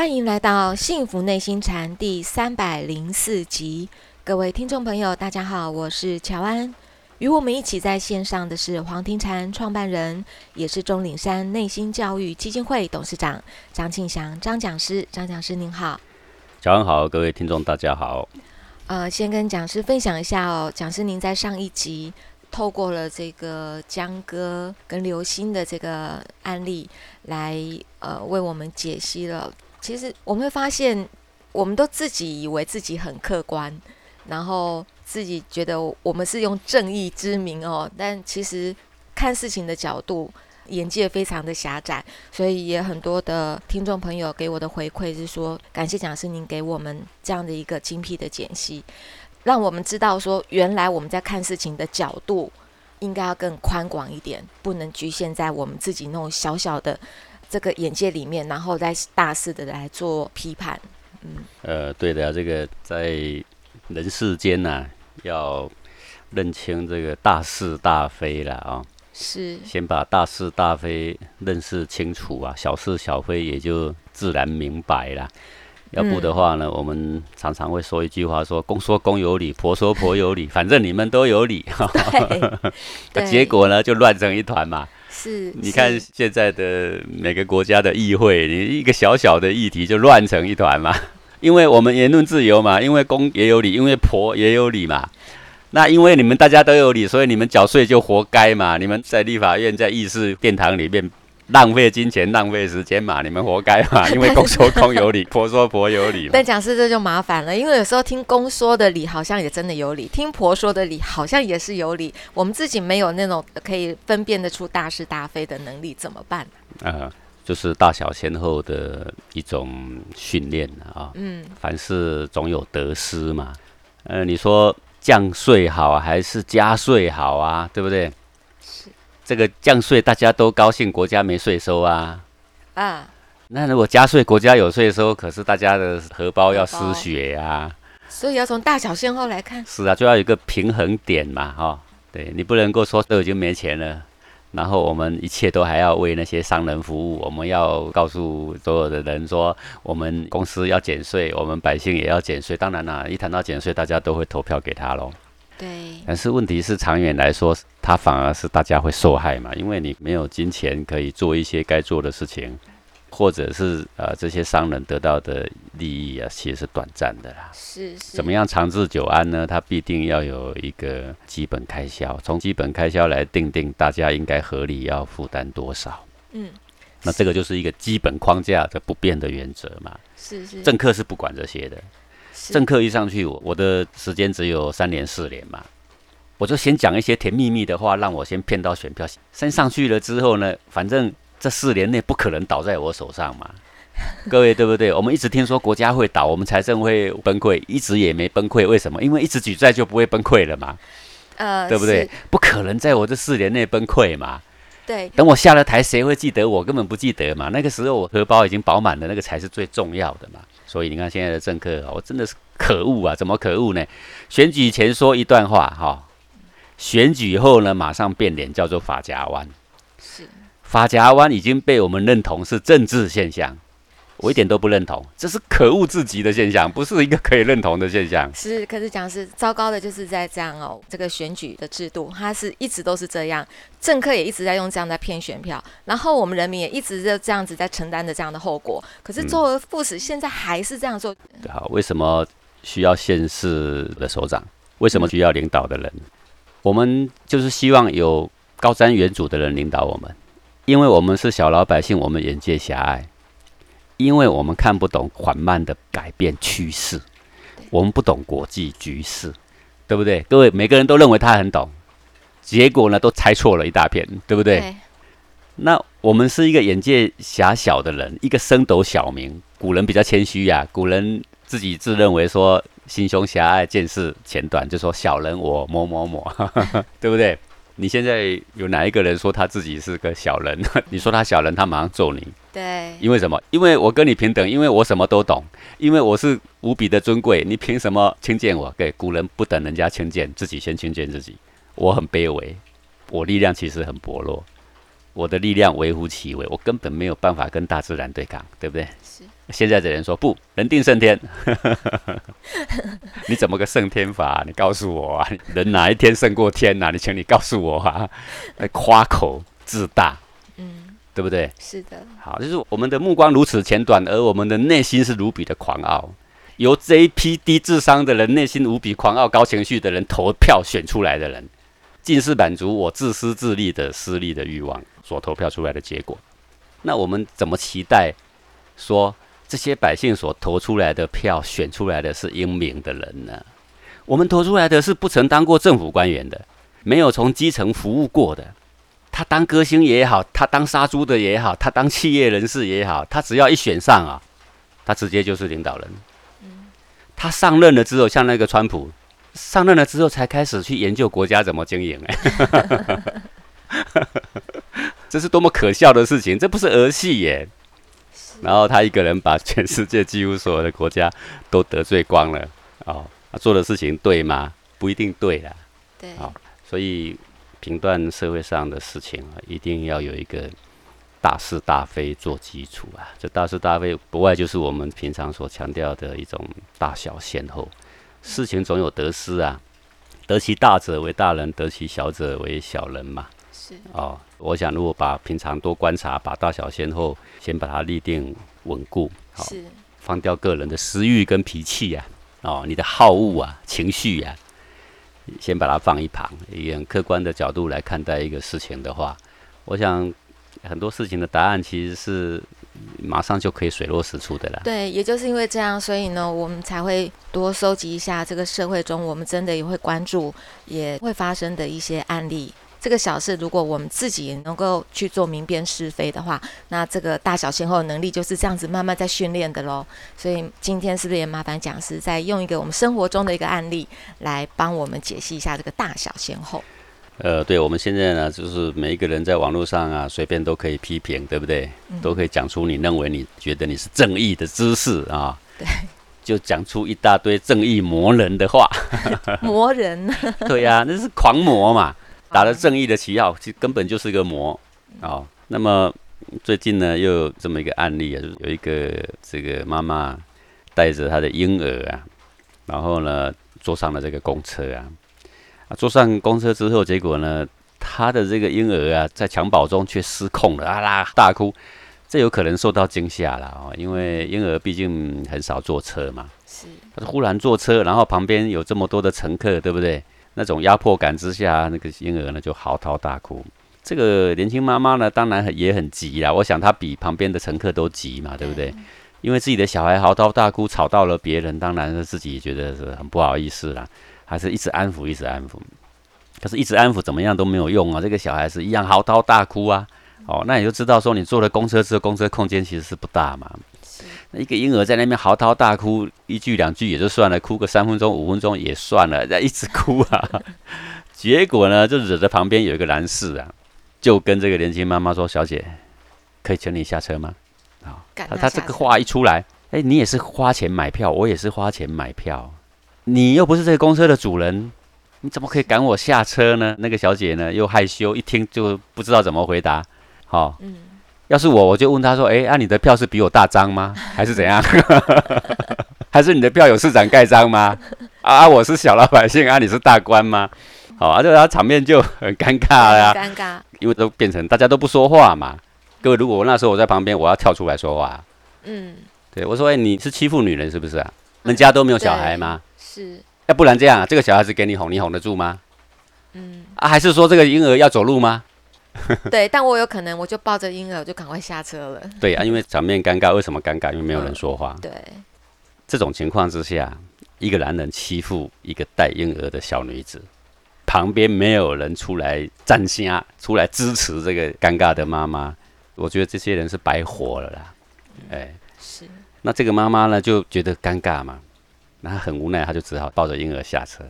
欢迎来到《幸福内心禅》第三百零四集，各位听众朋友，大家好，我是乔安。与我们一起在线上的是黄庭禅创办人，也是钟岭山内心教育基金会董事长张庆祥张讲师。张讲师您好，乔安好，各位听众大家好。呃，先跟讲师分享一下哦，讲师您在上一集透过了这个江哥跟刘星的这个案例来呃为我们解析了。其实我们会发现，我们都自己以为自己很客观，然后自己觉得我们是用正义之名哦，但其实看事情的角度，眼界非常的狭窄，所以也很多的听众朋友给我的回馈是说，感谢讲师您给我们这样的一个精辟的解析，让我们知道说，原来我们在看事情的角度应该要更宽广一点，不能局限在我们自己那种小小的。这个眼界里面，然后再大肆的来做批判，嗯，呃，对的，这个在人世间呐，要认清这个大是大非了啊，是，先把大是大非认识清楚啊，小是小非也就自然明白了。要不的话呢，我们常常会说一句话，说公说公有理，婆说婆有理，反正你们都有理，结果呢就乱成一团嘛。是，你看现在的每个国家的议会，你一个小小的议题就乱成一团嘛。因为我们言论自由嘛，因为公也有理，因为婆也有理嘛。那因为你们大家都有理，所以你们缴税就活该嘛。你们在立法院、在议事殿堂里面。浪费金钱，浪费时间嘛，你们活该嘛！因为公说公有理，婆说婆有理。但讲师这就麻烦了，因为有时候听公说的理好像也真的有理，听婆说的理好像也是有理。我们自己没有那种可以分辨得出大是大非的能力，怎么办？啊，就是大小先后的一种训练啊。嗯，凡事总有得失嘛。呃，你说降税好还是加税好啊？对不对？这个降税大家都高兴，国家没税收啊。啊，那如果加税，国家有税收，可是大家的荷包要失血啊。所以要从大小先后来看。是啊，就要有一个平衡点嘛，哈。对你不能够说都已经没钱了，然后我们一切都还要为那些商人服务。我们要告诉所有的人说，我们公司要减税，我们百姓也要减税。当然啦，一谈到减税，大家都会投票给他喽。对，但是问题是长远来说，它反而是大家会受害嘛，因为你没有金钱可以做一些该做的事情，或者是呃这些商人得到的利益啊，其实是短暂的啦。是是。怎么样长治久安呢？它必定要有一个基本开销，从基本开销来定定大家应该合理要负担多少。嗯，那这个就是一个基本框架的不变的原则嘛。是是。政客是不管这些的。政客一上去，我我的时间只有三年四年嘛，我就先讲一些甜蜜蜜的话，让我先骗到选票。先上去了之后呢，反正这四年内不可能倒在我手上嘛。各位对不对？我们一直听说国家会倒，我们财政会崩溃，一直也没崩溃。为什么？因为一直举债就不会崩溃了嘛。呃，对不对？不可能在我这四年内崩溃嘛。对。等我下了台，谁会记得我？根本不记得嘛。那个时候我荷包已经饱满了，那个才是最重要的嘛。所以你看现在的政客，我真的是可恶啊！怎么可恶呢？选举前说一段话，哈，选举后呢，马上变脸，叫做法夹湾。是，法夹湾已经被我们认同是政治现象。我一点都不认同，这是可恶至极的现象，不是一个可以认同的现象。是，可是讲是糟糕的，就是在这样哦，这个选举的制度，它是一直都是这样，政客也一直在用这样在骗选票，然后我们人民也一直就这样子在承担着这样的后果。可是周而复始，现在还是这样做。好，为什么需要县市的首长？为什么需要领导的人？我们就是希望有高瞻远瞩的人领导我们，因为我们是小老百姓，我们眼界狭隘。因为我们看不懂缓慢的改变趋势，我们不懂国际局势，对不对？各位每个人都认为他很懂，结果呢都猜错了一大片，对不对？那我们是一个眼界狭小的人，一个升斗小民。古人比较谦虚呀，古人自己自认为说心胸狭隘，见识浅短，就说小人我某某某，对不对？你现在有哪一个人说他自己是个小人？你说他小人，他马上揍你。对，因为什么？因为我跟你平等，因为我什么都懂，因为我是无比的尊贵，你凭什么轻贱我？对，古人不等人家轻贱，自己先轻贱自己。我很卑微，我力量其实很薄弱，我的力量微乎其微，我根本没有办法跟大自然对抗，对不对？是。现在的人说不，人定胜天。你怎么个胜天法？你告诉我啊！人哪一天胜过天呐？你请你告诉我啊！夸口自大，嗯，对不对？是的。好，就是我们的目光如此浅短，而我们的内心是无比的狂傲。由这一批低智商的人、内心无比狂傲、高情绪的人投票选出来的人，尽是满足我自私自利的私利的欲望所投票出来的结果。那我们怎么期待说这些百姓所投出来的票选出来的是英明的人呢？我们投出来的是不曾当过政府官员的，没有从基层服务过的。他当歌星也好，他当杀猪的也好，他当企业人士也好，他只要一选上啊，他直接就是领导人。他上任了之后，像那个川普，上任了之后才开始去研究国家怎么经营，哎，这是多么可笑的事情！这不是儿戏耶。然后他一个人把全世界几乎所有的国家都得罪光了，哦，他做的事情对吗？不一定对啦。对。好，所以评断社会上的事情啊，一定要有一个。大是大非做基础啊，这大是大非不外就是我们平常所强调的一种大小先后。事情总有得失啊，得其大者为大人，得其小者为小人嘛。是哦，我想如果把平常多观察，把大小先后先把它立定稳固，好，放掉个人的私欲跟脾气呀，哦，你的好恶啊、情绪呀，先把它放一旁，以很客观的角度来看待一个事情的话，我想。很多事情的答案其实是马上就可以水落石出的啦。对，也就是因为这样，所以呢，我们才会多收集一下这个社会中我们真的也会关注、也会发生的一些案例。这个小事，如果我们自己能够去做明辨是非的话，那这个大小先后的能力就是这样子慢慢在训练的喽。所以今天是不是也麻烦讲师再用一个我们生活中的一个案例来帮我们解析一下这个大小先后？呃，对，我们现在呢，就是每一个人在网络上啊，随便都可以批评，对不对？都可以讲出你认为你觉得你是正义的知识啊。对。就讲出一大堆正义魔人的话。魔人。对呀，那是狂魔嘛，打着正义的旗号，其实根本就是个魔啊。那么最近呢，又有这么一个案例啊，就是有一个这个妈妈带着她的婴儿啊，然后呢坐上了这个公车啊。坐上公车之后，结果呢，她的这个婴儿啊，在襁褓中却失控了，啊啦大哭，这有可能受到惊吓了哦，因为婴儿毕竟很少坐车嘛。是。他忽然坐车，然后旁边有这么多的乘客，对不对？那种压迫感之下，那个婴儿呢就嚎啕大哭。这个年轻妈妈呢，当然也很急啦。我想她比旁边的乘客都急嘛，对不对？因为自己的小孩嚎啕大哭，吵到了别人，当然是自己觉得是很不好意思啦。还是一直安抚，一直安抚，可是，一直安抚怎么样都没有用啊！这个小孩是一样嚎啕大哭啊！哦，那你就知道说，你坐了公车之后，公车空间其实是不大嘛。那一个婴儿在那边嚎啕大哭，一句两句也就算了，哭个三分钟、五分钟也算了，在一直哭啊。结果呢，就惹得旁边有一个男士啊，就跟这个年轻妈妈说：“小姐，可以请你下车吗？”啊，他这个话一出来，哎，你也是花钱买票，我也是花钱买票。你又不是这个公车的主人，你怎么可以赶我下车呢？那个小姐呢又害羞，一听就不知道怎么回答。好，嗯，要是我，我就问他说：“哎，啊，你的票是比我大张吗？还是怎样？还是你的票有市长盖章吗？啊，我是小老百姓啊，你是大官吗？好啊，就他场面就很尴尬了。尴尬，因为都变成大家都不说话嘛。各位，如果我那时候我在旁边，我要跳出来说话。嗯，对我说：“哎，你是欺负女人是不是啊？人家都没有小孩吗？”是，要不然这样，这个小孩子给你哄，你哄得住吗？嗯，啊，还是说这个婴儿要走路吗？对，但我有可能我就抱着婴儿我就赶快下车了。对啊，因为场面尴尬，为什么尴尬？因为没有人说话。对，这种情况之下，一个男人欺负一个带婴儿的小女子，旁边没有人出来站下，出来支持这个尴尬的妈妈，我觉得这些人是白活了啦。哎，是。那这个妈妈呢，就觉得尴尬嘛。那他很无奈，她就只好抱着婴儿下车。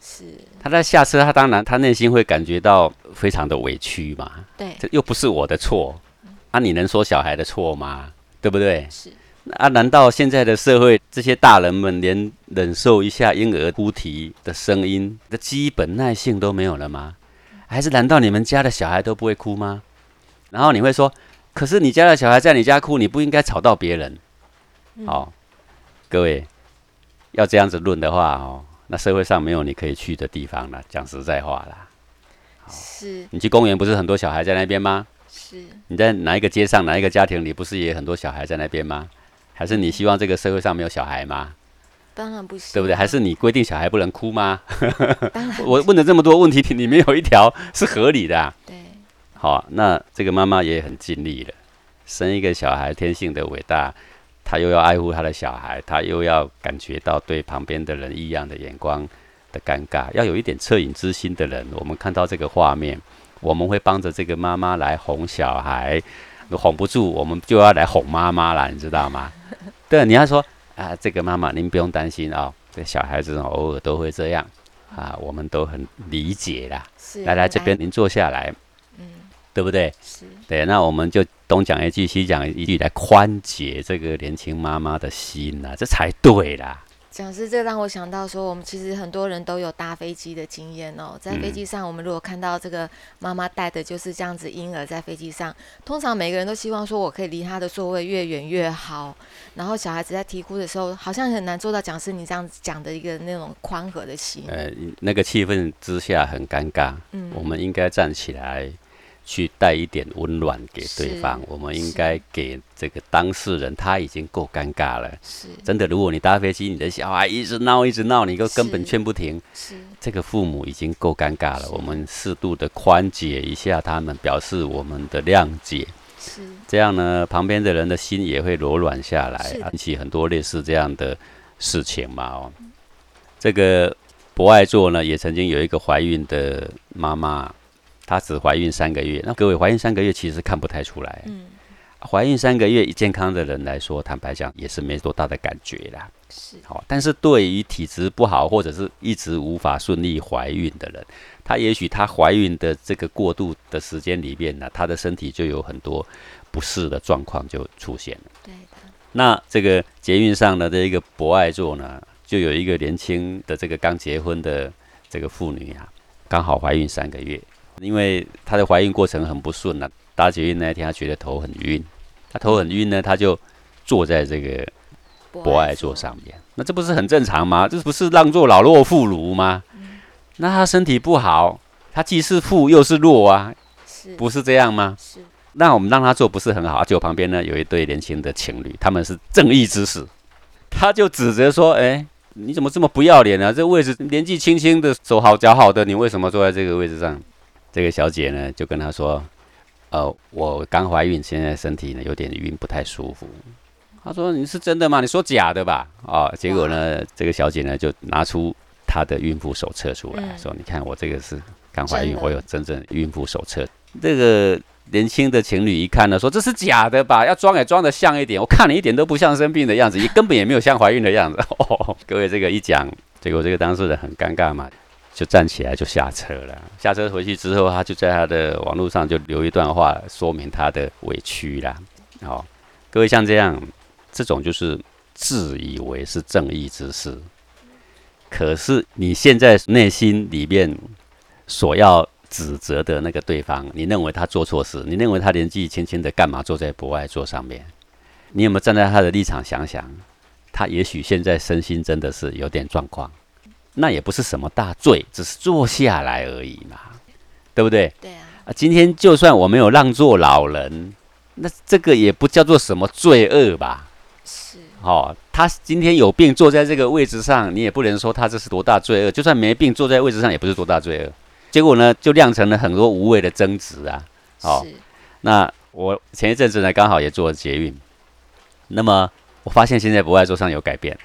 是，他在下车，他当然他内心会感觉到非常的委屈嘛。对，这又不是我的错，啊，你能说小孩的错吗？对不对？是。啊，难道现在的社会这些大人们连忍受一下婴儿哭啼的声音的基本耐性都没有了吗？还是难道你们家的小孩都不会哭吗？然后你会说，可是你家的小孩在你家哭，你不应该吵到别人。好，各位要这样子论的话哦，那社会上没有你可以去的地方了。讲实在话啦，是你去公园不是很多小孩在那边吗？是，你在哪一个街上，哪一个家庭里，不是也很多小孩在那边吗？还是你希望这个社会上没有小孩吗？当然不行，对不对？还是你规定小孩不能哭吗？当然我 问了这么多问题，里面有一条是合理的、啊。对，好，那这个妈妈也很尽力了，生一个小孩，天性的伟大，她又要爱护他的小孩，他又要感觉到对旁边的人异样的眼光的尴尬，要有一点恻隐之心的人，我们看到这个画面，我们会帮着这个妈妈来哄小孩，哄不住，我们就要来哄妈妈了，你知道吗？对，你要说啊，这个妈妈您不用担心啊、这小孩子偶尔都会这样啊，我们都很理解啦。是来来这边，您坐下来，嗯，对不对？是对，那我们就东讲一句西讲一句，来宽解这个年轻妈妈的心呐、这才对啦。讲师，这让我想到说，我们其实很多人都有搭飞机的经验哦。在飞机上，我们如果看到这个妈妈带的就是这样子婴儿在飞机上，通常每个人都希望说我可以离他的座位越远越好。然后小孩子在啼哭的时候，好像很难做到讲师你这样子讲的一个那种宽和的心。呃，那个气氛之下很尴尬，嗯我们应该站起来去带一点温暖给对方。我们应该给这个当事人，他已经够尴尬了。是真的，如果你搭飞机，你的小孩一直闹一直闹，你都根本劝不停，是这个父母已经够尴尬了。我们适度的宽解一下他们，表示我们的谅解。是这样呢，旁边的人的心也会柔软下来，引起很多类似这样的事情嘛。哦，这个博爱座呢，也曾经有一个怀孕的妈妈，她只怀孕三个月。那各位怀孕三个月其实看不太出来，嗯怀孕三个月以健康的人来说，坦白讲也是没多大的感觉啦。是好，但是对于体质不好或者是一直无法顺利怀孕的人，她也许她怀孕的这个过渡的时间里面呢，她的身体就有很多不适的状况就出现了。对的，那这个捷运上的这一个博爱座呢，就有一个年轻的这个刚结婚的这个妇女啊，刚好怀孕三个月，因为她的怀孕过程很不顺啊，打捷运那一天她觉得头很晕，她头很晕呢，她就坐在这个博爱座上面，那这不是很正常吗？这不是让座老弱妇孺吗？那她身体不好，她既是妇又是弱啊，是不是这样吗？是那我们让她坐不是很好，结果旁边呢有一对年轻的情侣，他们是正义之士，他就指责说：“哎、你怎么这么不要脸啊？这位置年纪轻轻的，手好脚好的，你为什么坐在这个位置上？”这个小姐呢就跟他说：“呃，我刚怀孕，现在身体呢有点晕，不太舒服。”他说：“你是真的吗？你说假的吧？”哦，结果呢，这个小姐呢就拿出她的孕妇手册出来，嗯说：“你看我这个是刚怀孕我有真正孕妇手册。”这个年轻的情侣一看呢，说这是假的吧？要装也装得像一点。我看你一点都不像生病的样子，也根本也没有像怀孕的样子。哦，各位这个一讲，结果这个当事人很尴尬嘛，就站起来就下车了。下车回去之后，他就在他的网络上就留一段话，说明他的委屈啦。好、各位像这样，这种就是自以为是正义之士，可是你现在内心里面所要指责的那个对方，你认为他做错事，你认为他年纪轻轻的干嘛坐在博爱座上面？你有没有站在他的立场想想？他也许现在身心真的是有点状况，那也不是什么大罪，只是坐下来而已嘛，对不对？对啊，啊，今天就算我没有让座老人，那这个也不叫做什么罪恶吧？是哦，他今天有病坐在这个位置上，你也不能说他这是多大罪恶。就算没病坐在位置上，也不是多大罪恶。结果呢，就酿成了很多无谓的争执啊。哦是那我前一阵子呢，刚好也做了捷运，那么我发现现在不爱桌上有改变，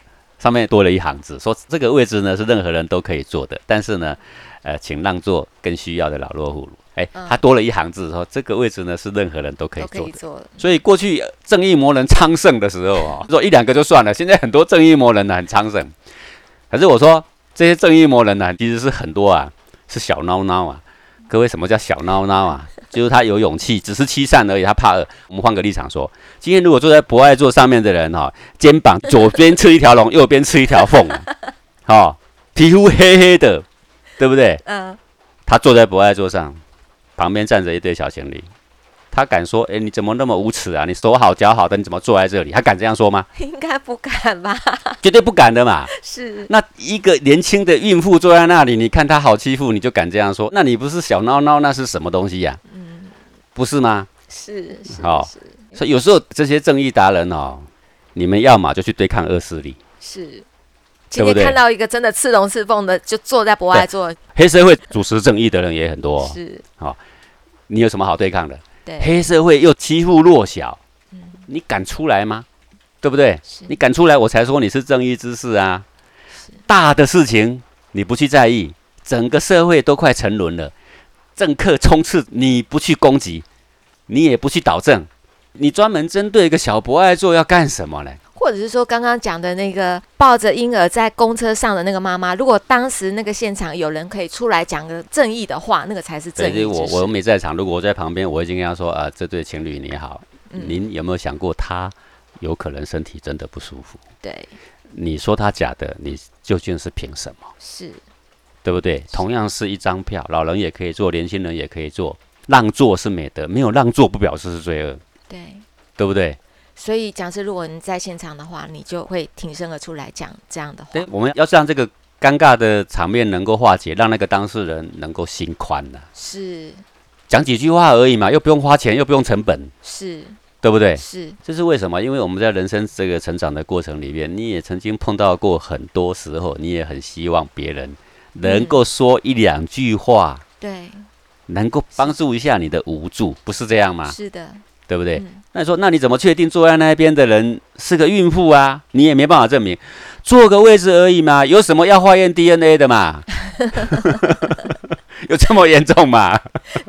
上面多了一行字，说这个位置呢是任何人都可以坐的，但是呢，呃，请让座更需要的老弱妇孺。哎，他多了一行字，说这个位置呢是任何人都可以坐的。所以过去呃正义魔人昌盛的时候哦，说一两个就算了，现在很多正义魔人呢很昌盛。可是我说这些正义魔人呢，其实是很多啊，是小孬孬啊。各位，什么叫小孬孬啊？就是他有勇气，只是欺善而已，他怕恶。我们换个立场说，今天如果坐在博爱座上面的人哈、肩膀左边吃一条龙，右边吃一条凤，哦，皮肤黑黑的，对不对？嗯，他坐在博爱座上，旁边站着一对小情侣，他敢说，哎，你怎么那么无耻啊？你手好脚好的，你怎么坐在这里？他敢这样说吗？应该不敢吧？绝对不敢的嘛。是。那一个年轻的孕妇坐在那里，你看她好欺负，你就敢这样说？那你不是小孬孬？那是什么东西呀？嗯，不是吗？是是。好，所以有时候这些正义达人哦，你们要么就去对抗恶势力。是。今天看到一个真的刺龙刺凤的，就坐在博爱座。黑社会主持正义的人也很多。是。好，你有什么好对抗的？对。黑社会又欺负弱小，你敢出来吗？对不对？你敢出来，我才说你是正义之士啊。大的事情你不去在意，整个社会都快沉沦了，政客冲刺你不去攻击，你也不去导正，你专门针对一个小博爱做要干什么呢？或者是说，刚刚讲的那个抱着婴儿在公车上的那个妈妈，如果当时那个现场有人可以出来讲个正义的话，那个才是正义。我我没在场，如果我在旁边，我已经跟他说啊，这对情侣你好，您有没有想过他有可能身体真的不舒服？对，你说他假的，你究竟是凭什么？是，对不对？同样是一张票，老人也可以坐，年轻人也可以坐，让座是美德，没有让座不表示是罪恶。对，对不对？所以，讲师，如果你在现场的话，你就会挺身而出来讲这样的话。对，我们要让这个尴尬的场面能够化解，让那个当事人能够心宽了。是，讲几句话而已嘛，又不用花钱，又不用成本。是，对不对？是，这是为什么？因为我们在人生这个成长的过程里面，你也曾经碰到过很多时候，你也很希望别人能够说一两句话，对，能够帮助一下你的无助，不是这样吗？是的。对不对？那你说，那你怎么确定坐在那边的人是个孕妇啊？你也没办法证明，坐个位置而已嘛，有什么要化验 DNA 的嘛？有这么严重吗？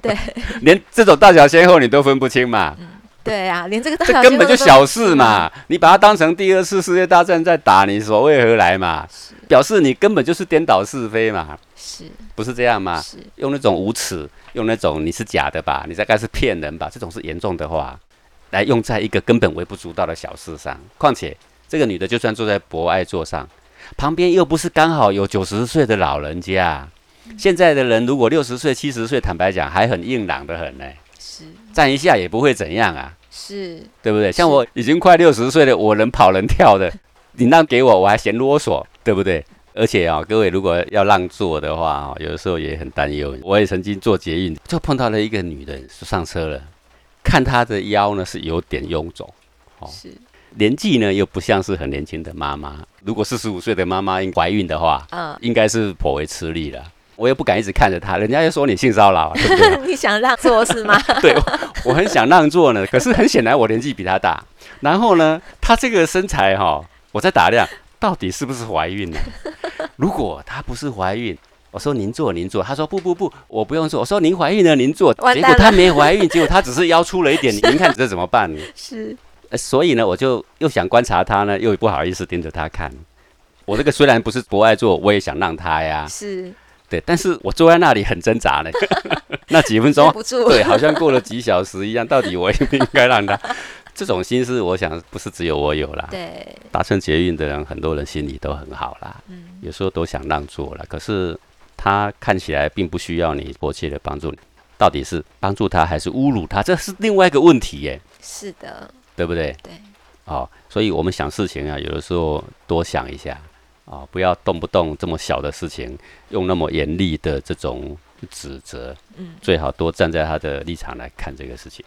对，连这种大小先后你都分不清嘛？对啊，连这个这根本就小事嘛！你把它当成第二次世界大战在打，你所谓何来嘛？表示你根本就是颠倒是非嘛？是，不是这样吗？是，用那种无耻。用那种你是假的吧，你大概是骗人吧，这种是严重的话，来用在一个根本微不足道的小事上。况且这个女的就算坐在博爱座上，旁边又不是刚好有九十岁的老人家。现在的人如果六十岁、七十岁，坦白讲还很硬朗的很呢。是，站一下也不会怎样啊。是，对不对？像我已经快六十岁了，我能跑能跳的，你让给我我还嫌啰嗦，对不对？而且啊，各位如果要让座的话啊，有的时候也很担忧。我也曾经坐捷运，就碰到了一个女的上车了，看她的腰呢是有点臃肿，哦，是年纪呢又不像是很年轻的妈妈。如果四十五岁的妈妈怀孕的话，嗯，应该是颇为吃力了。我也不敢一直看着她，人家又说你性骚扰，对不对？你想让座是吗？对，我很想让座呢，可是很显然我年纪比她大。然后呢，她这个身材哈，我在打量。到底是不是怀孕呢？如果她不是怀孕，我说您坐您坐，她说不不不，我不用坐。我说您怀孕了您坐，结果她没怀孕，结果她只是腰粗了一点，您看这怎么办？是，所以呢，我就又想观察她呢，又不好意思盯着她看。我这个虽然不是不爱做，我也想让她呀。是，对，但是我坐在那里很挣扎呢。那几分钟，对，好像过了几小时一样。到底我应不应该让她？这种心思，我想不是只有我有啦。对，达成捷运的人，很多人心里都很好啦。嗯，有时候都想让座了，可是他看起来并不需要你迫切的帮助，到底是帮助他还是侮辱他？这是另外一个问题耶。是的，对不对？对。哦，所以我们想事情啊，有的时候多想一下啊，不要动不动这么小的事情用那么严厉的这种指责。嗯，最好多站在他的立场来看这个事情。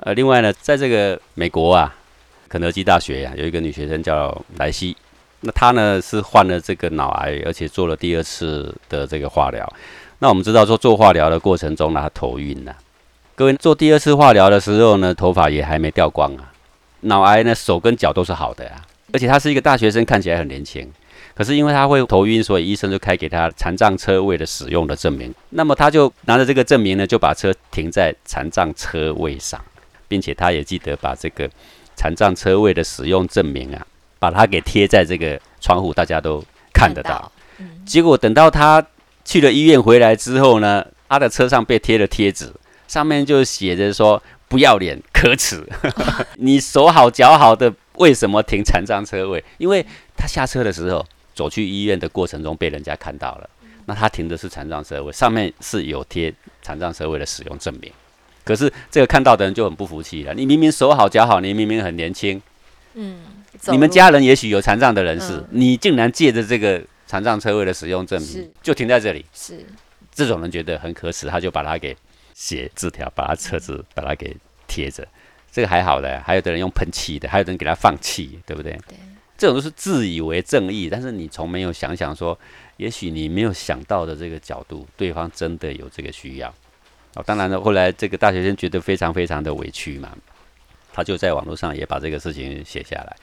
呃，另外呢，在这个美国啊，肯德基大学呀，有一个女学生叫莱西，那她呢是患了这个脑癌，而且做了第二次的这个化疗。那我们知道说做化疗的过程中呢，她头晕了。各位做第二次化疗的时候呢，头发也还没掉光啊。脑癌呢，手跟脚都是好的啊，而且她是一个大学生，看起来很年轻。可是因为她会头晕，所以医生就开给她残障车位的使用的证明。那么她就拿着这个证明呢，就把车停在残障车位上。并且他也记得把这个残障车位的使用证明啊，把它给贴在这个窗户，大家都看得到。结果等到他去了医院回来之后呢，他的车上被贴了贴纸，上面就写着说：“不要脸，可耻！你手好脚好的，为什么停残障车位？因为他下车的时候走去医院的过程中被人家看到了，那他停的是残障车位，上面是有贴残障车位的使用证明。”可是这个看到的人就很不服气了。你明明手好脚好，你明明很年轻，嗯，你们家人也许有残障的人士，嗯。你竟然借着这个残障车位的使用证明就停在这里，是。这种人觉得很可耻，他就把它给写字条，把他车子把它给贴着，这个还好的，还有的人用喷漆的，还有的人给他放气，对不对？对，这种都是自以为正义，但是你从没有想想说，也许你没有想到的这个角度，对方真的有这个需要。当然了，后来这个大学生觉得非常非常的委屈嘛，他就在网络上也把这个事情写下来。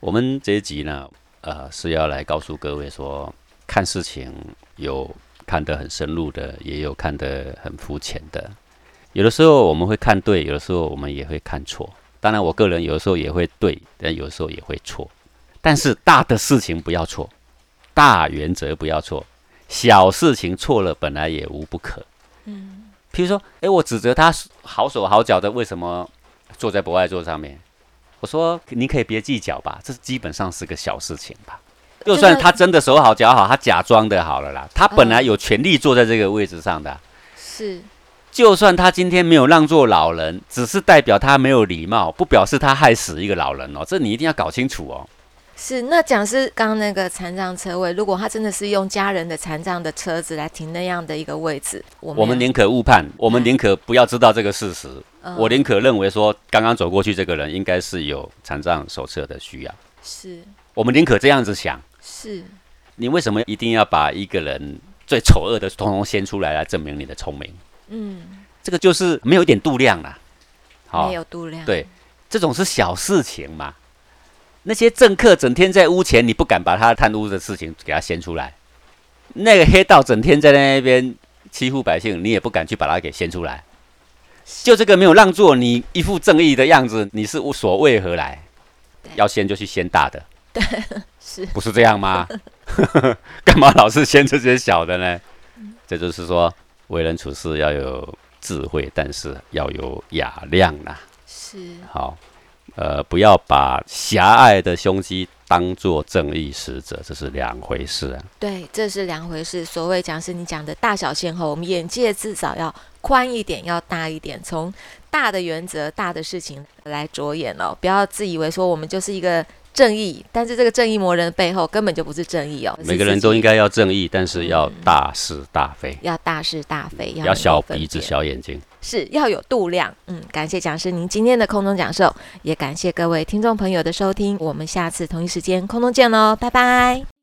我们这一集呢，呃，是要来告诉各位说，看事情有看得很深入的，也有看得很肤浅的。有的时候我们会看对，有的时候我们也会看错。当然，我个人有的时候也会对，但有的时候也会错。但是大的事情不要错，大原则不要错，小事情错了本来也无不可。嗯，譬如说，诶，我指责他好手好脚的，为什么坐在博爱座上面？我说你可以别计较吧，这基本上是个小事情吧。就算他真的手好脚好，他假装的好了啦，他本来有权利坐在这个位置上的啊。是就算他今天没有让座老人，只是代表他没有礼貌，不表示他害死一个老人哦。这你一定要搞清楚哦。是，那讲是刚刚那个残障车位，如果他真的是用家人的残障的车子来停那样的一个位置，我们我们宁可误判，我们宁可不要知道这个事实。嗯我宁可认为说，刚刚走过去这个人应该是有残障手册的需要。是我们宁可这样子想。是你为什么一定要把一个人最丑恶的通通掀出来，来证明你的聪明？嗯，这个就是没有一点度量啦。好没，有度量，对，这种是小事情嘛。那些政客整天在屋前，你不敢把他贪污的事情给他掀出来；那个黑道整天在那边欺负百姓，你也不敢去把他给掀出来。就这个没有让座，你一副正义的样子，你是无所谓何来？要掀就去掀大的，是不是这样吗？干嘛老是掀这些小的呢？这就是说，为人处事要有智慧，但是要有雅量啦。是好，呃，不要把狭隘的胸肌当做正义使者，这是两回事啊。对，这是两回事。所谓讲是你讲的大小先后，我们眼界至少要宽一点，要大一点，从大的原则、大的事情来着眼哦，不要自以为说我们就是一个正义，但是这个正义魔人的背后根本就不是正义哦。每个人都应该要正义，但是要大是大非，要大是大非，要要小鼻子、小眼睛。是要有度量。嗯，感谢讲师您今天的空中讲授，也感谢各位听众朋友的收听。我们下次同一时间空中见喽，拜拜。